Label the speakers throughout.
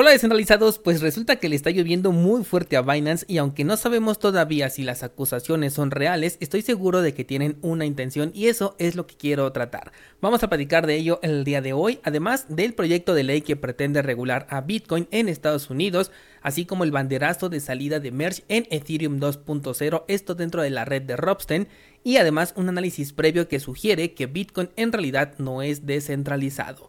Speaker 1: Hola descentralizados, pues resulta que le está lloviendo muy fuerte a Binance y aunque no sabemos todavía si las acusaciones son reales, estoy seguro de que tienen una intención y eso es lo que quiero tratar. Vamos a platicar de ello el día de hoy, además del proyecto de ley que pretende regular a Bitcoin en Estados Unidos, así como el banderazo de salida de Merge en Ethereum 2.0, esto dentro de la red de Robsten, y además un análisis previo que sugiere que Bitcoin en realidad no es descentralizado.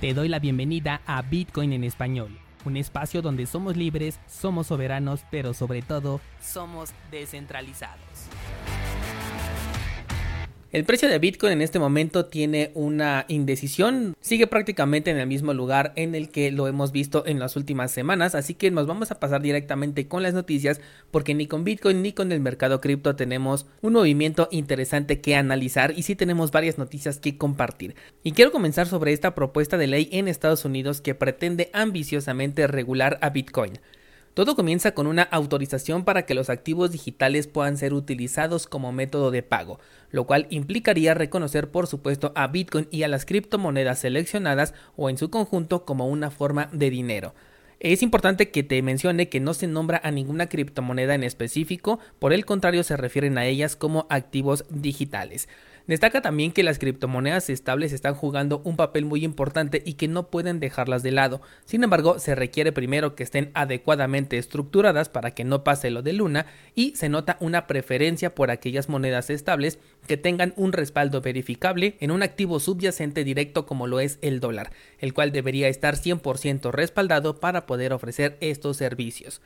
Speaker 1: Te doy la bienvenida a Bitcoin en español, un espacio donde somos libres, somos soberanos, pero sobre todo somos descentralizados. El precio de Bitcoin en este momento tiene una indecisión, sigue prácticamente en el mismo lugar en el que lo hemos visto en las últimas semanas, así que nos vamos a pasar directamente con las noticias porque ni con Bitcoin ni con el mercado cripto tenemos un movimiento interesante que analizar y sí tenemos varias noticias que compartir. Y quiero comenzar sobre esta propuesta de ley en Estados Unidos que pretende ambiciosamente regular a Bitcoin. Todo comienza con una autorización para que los activos digitales puedan ser utilizados como método de pago, lo cual implicaría reconocer por supuesto a Bitcoin y a las criptomonedas seleccionadas o en su conjunto como una forma de dinero. Es importante que te mencione que no se nombra a ninguna criptomoneda en específico, por el contrario se refieren a ellas como activos digitales. Destaca también que las criptomonedas estables están jugando un papel muy importante y que no pueden dejarlas de lado. Sin embargo, se requiere primero que estén adecuadamente estructuradas para que no pase lo de Luna y se nota una preferencia por aquellas monedas estables que tengan un respaldo verificable en un activo subyacente directo como lo es el dólar, el cual debería estar 100% respaldado para poder ofrecer estos servicios.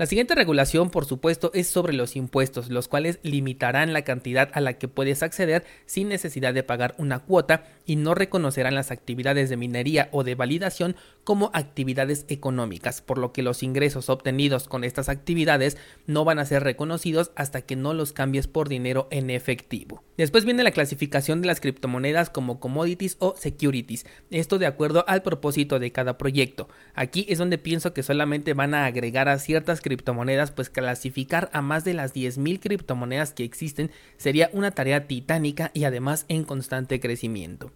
Speaker 1: La siguiente regulación, por supuesto, es sobre los impuestos, los cuales limitarán la cantidad a la que puedes acceder sin necesidad de pagar una cuota y no reconocerán las actividades de minería o de validación como actividades económicas, por lo que los ingresos obtenidos con estas actividades no van a ser reconocidos hasta que no los cambies por dinero en efectivo. Después viene la clasificación de las criptomonedas como commodities o securities, esto de acuerdo al propósito de cada proyecto. Aquí es donde pienso que solamente van a agregar a ciertas criptomonedas, pues clasificar a más de las 10.000 criptomonedas que existen sería una tarea titánica y además en constante crecimiento.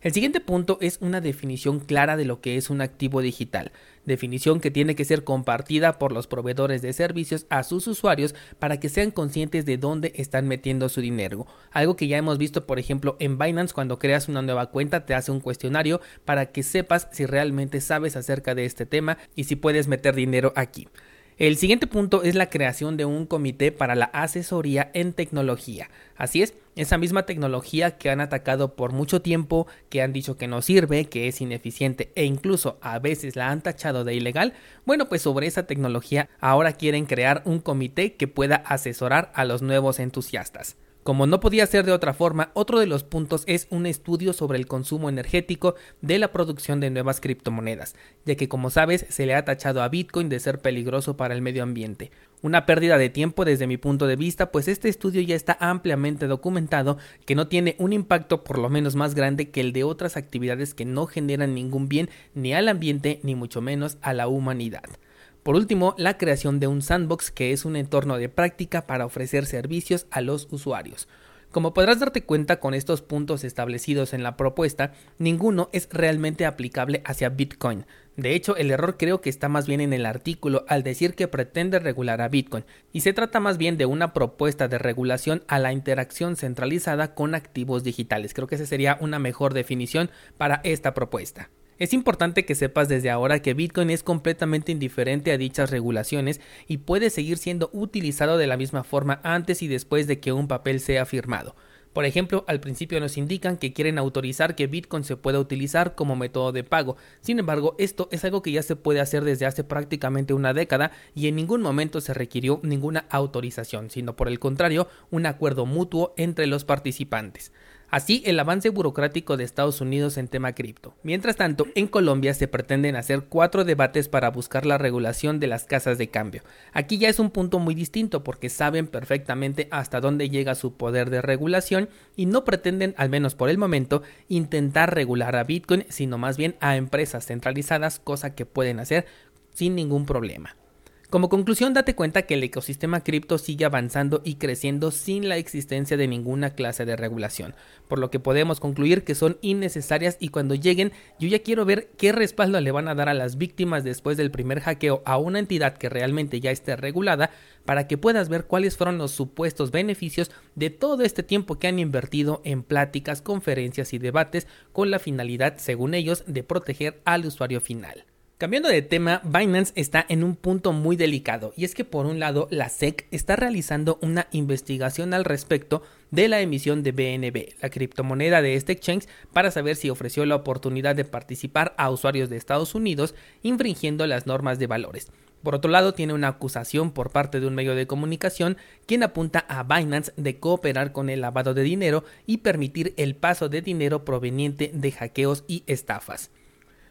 Speaker 1: El siguiente punto es una definición clara de lo que es un activo digital, definición que tiene que ser compartida por los proveedores de servicios a sus usuarios para que sean conscientes de dónde están metiendo su dinero, algo que ya hemos visto por ejemplo en Binance cuando creas una nueva cuenta te hace un cuestionario para que sepas si realmente sabes acerca de este tema y si puedes meter dinero aquí. El siguiente punto es la creación de un comité para la asesoría en tecnología. Así es, esa misma tecnología que han atacado por mucho tiempo, que han dicho que no sirve, que es ineficiente e incluso a veces la han tachado de ilegal, bueno pues sobre esa tecnología ahora quieren crear un comité que pueda asesorar a los nuevos entusiastas. Como no podía ser de otra forma, otro de los puntos es un estudio sobre el consumo energético de la producción de nuevas criptomonedas, ya que como sabes se le ha tachado a Bitcoin de ser peligroso para el medio ambiente. Una pérdida de tiempo desde mi punto de vista, pues este estudio ya está ampliamente documentado que no tiene un impacto por lo menos más grande que el de otras actividades que no generan ningún bien ni al ambiente ni mucho menos a la humanidad. Por último, la creación de un sandbox que es un entorno de práctica para ofrecer servicios a los usuarios. Como podrás darte cuenta con estos puntos establecidos en la propuesta, ninguno es realmente aplicable hacia Bitcoin. De hecho, el error creo que está más bien en el artículo al decir que pretende regular a Bitcoin, y se trata más bien de una propuesta de regulación a la interacción centralizada con activos digitales. Creo que esa sería una mejor definición para esta propuesta. Es importante que sepas desde ahora que Bitcoin es completamente indiferente a dichas regulaciones y puede seguir siendo utilizado de la misma forma antes y después de que un papel sea firmado. Por ejemplo, al principio nos indican que quieren autorizar que Bitcoin se pueda utilizar como método de pago. Sin embargo, esto es algo que ya se puede hacer desde hace prácticamente una década y en ningún momento se requirió ninguna autorización, sino por el contrario, un acuerdo mutuo entre los participantes. Así, el avance burocrático de Estados Unidos en tema cripto. Mientras tanto, en Colombia se pretenden hacer cuatro debates para buscar la regulación de las casas de cambio. Aquí ya es un punto muy distinto porque saben perfectamente hasta dónde llega su poder de regulación y no pretenden, al menos por el momento, intentar regular a Bitcoin, sino más bien a empresas centralizadas, cosa que pueden hacer sin ningún problema. Como conclusión, date cuenta que el ecosistema cripto sigue avanzando y creciendo sin la existencia de ninguna clase de regulación, por lo que podemos concluir que son innecesarias y cuando lleguen yo ya quiero ver qué respaldo le van a dar a las víctimas después del primer hackeo a una entidad que realmente ya esté regulada para que puedas ver cuáles fueron los supuestos beneficios de todo este tiempo que han invertido en pláticas, conferencias y debates con la finalidad, según ellos, de proteger al usuario final. Cambiando de tema, Binance está en un punto muy delicado y es que por un lado la SEC está realizando una investigación al respecto de la emisión de BNB, la criptomoneda de este exchange, para saber si ofreció la oportunidad de participar a usuarios de Estados Unidos infringiendo las normas de valores. Por otro lado, tiene una acusación por parte de un medio de comunicación quien apunta a Binance de cooperar con el lavado de dinero y permitir el paso de dinero proveniente de hackeos y estafas.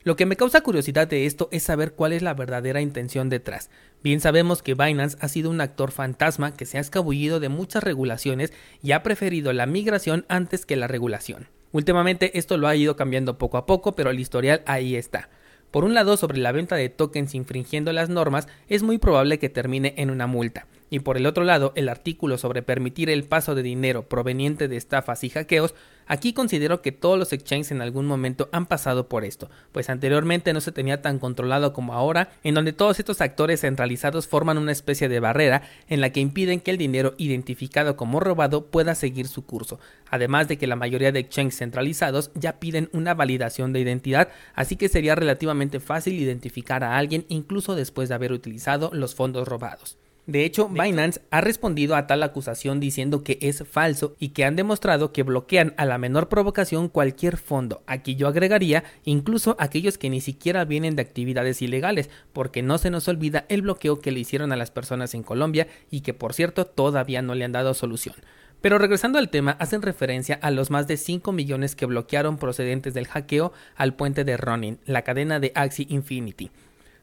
Speaker 1: Lo que me causa curiosidad de esto es saber cuál es la verdadera intención detrás. Bien sabemos que Binance ha sido un actor fantasma que se ha escabullido de muchas regulaciones y ha preferido la migración antes que la regulación. Últimamente esto lo ha ido cambiando poco a poco, pero el historial ahí está. Por un lado, sobre la venta de tokens infringiendo las normas, es muy probable que termine en una multa y por el otro lado el artículo sobre permitir el paso de dinero proveniente de estafas y hackeos, aquí considero que todos los exchanges en algún momento han pasado por esto, pues anteriormente no se tenía tan controlado como ahora, en donde todos estos actores centralizados forman una especie de barrera en la que impiden que el dinero identificado como robado pueda seguir su curso, además de que la mayoría de exchanges centralizados ya piden una validación de identidad, así que sería relativamente fácil identificar a alguien incluso después de haber utilizado los fondos robados. De hecho, Binance ha respondido a tal acusación diciendo que es falso y que han demostrado que bloquean a la menor provocación cualquier fondo. Aquí yo agregaría incluso aquellos que ni siquiera vienen de actividades ilegales, porque no se nos olvida el bloqueo que le hicieron a las personas en Colombia y que por cierto todavía no le han dado solución. Pero regresando al tema, hacen referencia a los más de 5 millones que bloquearon procedentes del hackeo al puente de Ronin, la cadena de Axie Infinity.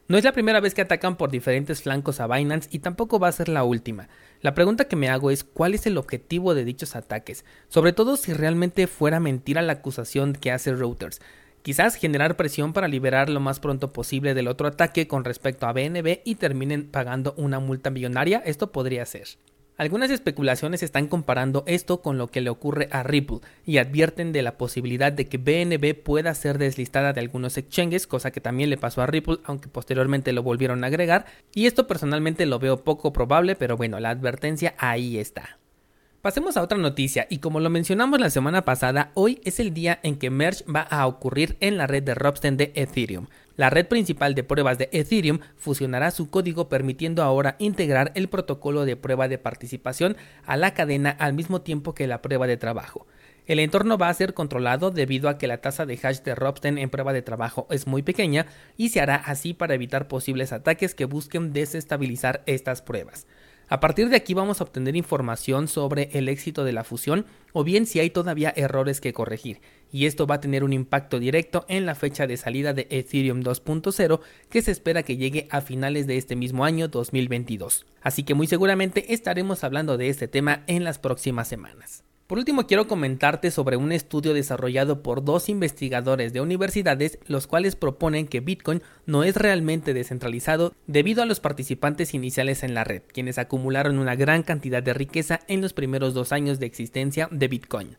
Speaker 1: No es la primera vez que atacan por diferentes flancos a Binance y tampoco va a ser la última. La pregunta que me hago es cuál es el objetivo de dichos ataques, sobre todo si realmente fuera mentira la acusación que hace Reuters. Quizás generar presión para liberar lo más pronto posible del otro ataque con respecto a BNB y terminen pagando una multa millonaria, esto podría ser. Algunas especulaciones están comparando esto con lo que le ocurre a Ripple y advierten de la posibilidad de que BNB pueda ser deslistada de algunos exchanges, cosa que también le pasó a Ripple, aunque posteriormente lo volvieron a agregar, y esto personalmente lo veo poco probable, pero bueno, la advertencia ahí está. Pasemos a otra noticia y como lo mencionamos la semana pasada, hoy es el día en que Merge va a ocurrir en la red de Ropsten de Ethereum. La red principal de pruebas de Ethereum fusionará su código permitiendo ahora integrar el protocolo de prueba de participación a la cadena al mismo tiempo que la prueba de trabajo. El entorno va a ser controlado debido a que la tasa de hash de Ropsten en prueba de trabajo es muy pequeña y se hará así para evitar posibles ataques que busquen desestabilizar estas pruebas. A partir de aquí vamos a obtener información sobre el éxito de la fusión o bien si hay todavía errores que corregir, y esto va a tener un impacto directo en la fecha de salida de Ethereum 2.0 que se espera que llegue a finales de este mismo año 2022. Así que muy seguramente estaremos hablando de este tema en las próximas semanas. Por último, quiero comentarte sobre un estudio desarrollado por dos investigadores de universidades, los cuales proponen que Bitcoin no es realmente descentralizado debido a los participantes iniciales en la red, quienes acumularon una gran cantidad de riqueza en los primeros dos años de existencia de Bitcoin.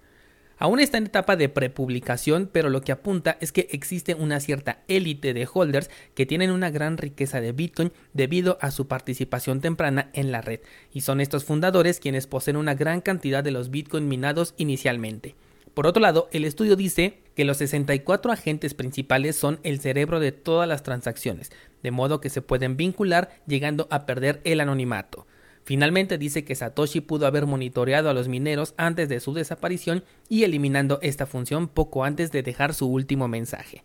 Speaker 1: Aún está en etapa de prepublicación, pero lo que apunta es que existe una cierta élite de holders que tienen una gran riqueza de Bitcoin debido a su participación temprana en la red, y son estos fundadores quienes poseen una gran cantidad de los Bitcoin minados inicialmente. Por otro lado, el estudio dice que los 64 agentes principales son el cerebro de todas las transacciones, de modo que se pueden vincular llegando a perder el anonimato. Finalmente dice que Satoshi pudo haber monitoreado a los mineros antes de su desaparición y eliminando esta función poco antes de dejar su último mensaje.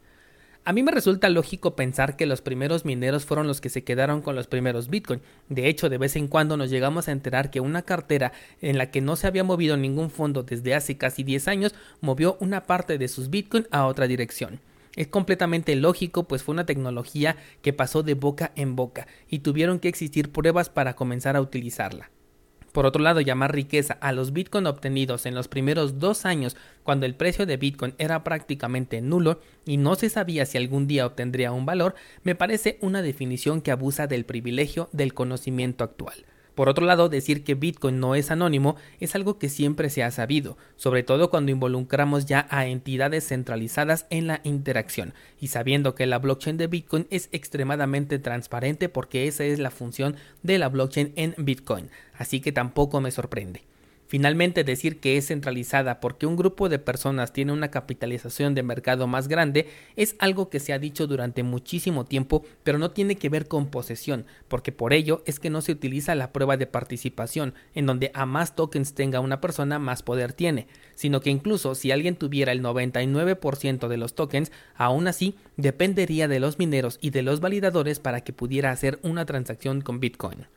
Speaker 1: A mí me resulta lógico pensar que los primeros mineros fueron los que se quedaron con los primeros Bitcoin. De hecho, de vez en cuando nos llegamos a enterar que una cartera en la que no se había movido ningún fondo desde hace casi 10 años movió una parte de sus Bitcoin a otra dirección. Es completamente lógico, pues fue una tecnología que pasó de boca en boca y tuvieron que existir pruebas para comenzar a utilizarla. Por otro lado, llamar riqueza a los Bitcoin obtenidos en los primeros dos años, cuando el precio de Bitcoin era prácticamente nulo y no se sabía si algún día obtendría un valor, me parece una definición que abusa del privilegio del conocimiento actual. Por otro lado, decir que Bitcoin no es anónimo es algo que siempre se ha sabido, sobre todo cuando involucramos ya a entidades centralizadas en la interacción, y sabiendo que la blockchain de Bitcoin es extremadamente transparente porque esa es la función de la blockchain en Bitcoin, así que tampoco me sorprende. Finalmente, decir que es centralizada porque un grupo de personas tiene una capitalización de mercado más grande es algo que se ha dicho durante muchísimo tiempo, pero no tiene que ver con posesión, porque por ello es que no se utiliza la prueba de participación, en donde a más tokens tenga una persona, más poder tiene, sino que incluso si alguien tuviera el 99% de los tokens, aún así dependería de los mineros y de los validadores para que pudiera hacer una transacción con Bitcoin.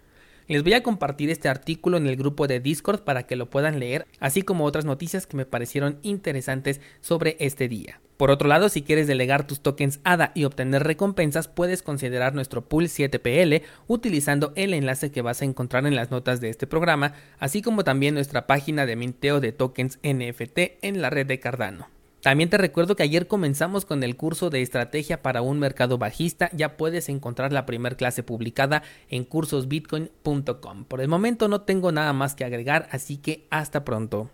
Speaker 1: Les voy a compartir este artículo en el grupo de Discord para que lo puedan leer, así como otras noticias que me parecieron interesantes sobre este día. Por otro lado, si quieres delegar tus tokens ADA y obtener recompensas, puedes considerar nuestro pool 7PL utilizando el enlace que vas a encontrar en las notas de este programa, así como también nuestra página de minteo de tokens NFT en la red de Cardano. También te recuerdo que ayer comenzamos con el curso de estrategia para un mercado bajista. Ya puedes encontrar la primera clase publicada en cursosbitcoin.com. Por el momento no tengo nada más que agregar, así que hasta pronto.